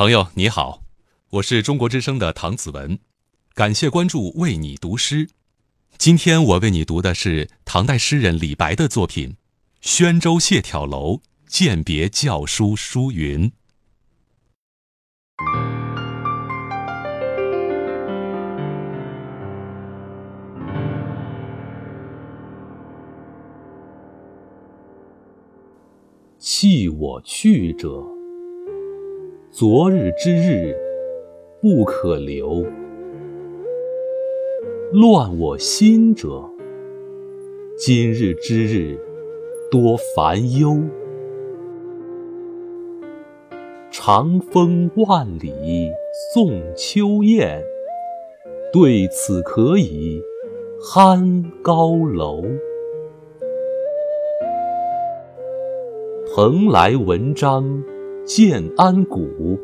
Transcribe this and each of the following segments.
朋友你好，我是中国之声的唐子文，感谢关注，为你读诗。今天我为你读的是唐代诗人李白的作品《宣州谢眺楼饯别教书书云》。弃我去者，昨日之日不可留；乱我心者，今日之日多烦忧。长风万里送秋雁，对此可以酣高楼。蓬莱文章建安骨，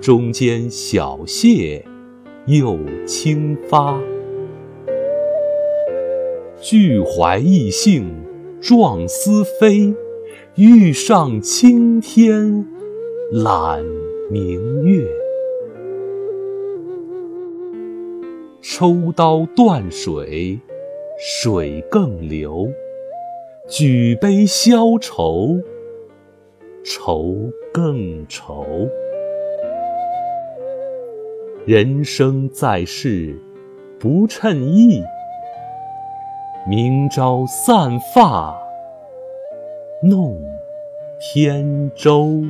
中间小谢又清发。俱怀逸兴壮思飞，欲上青天揽明月。抽刀断水，水更流；举杯消愁。愁更愁，人生在世不称意，明朝散发弄扁舟。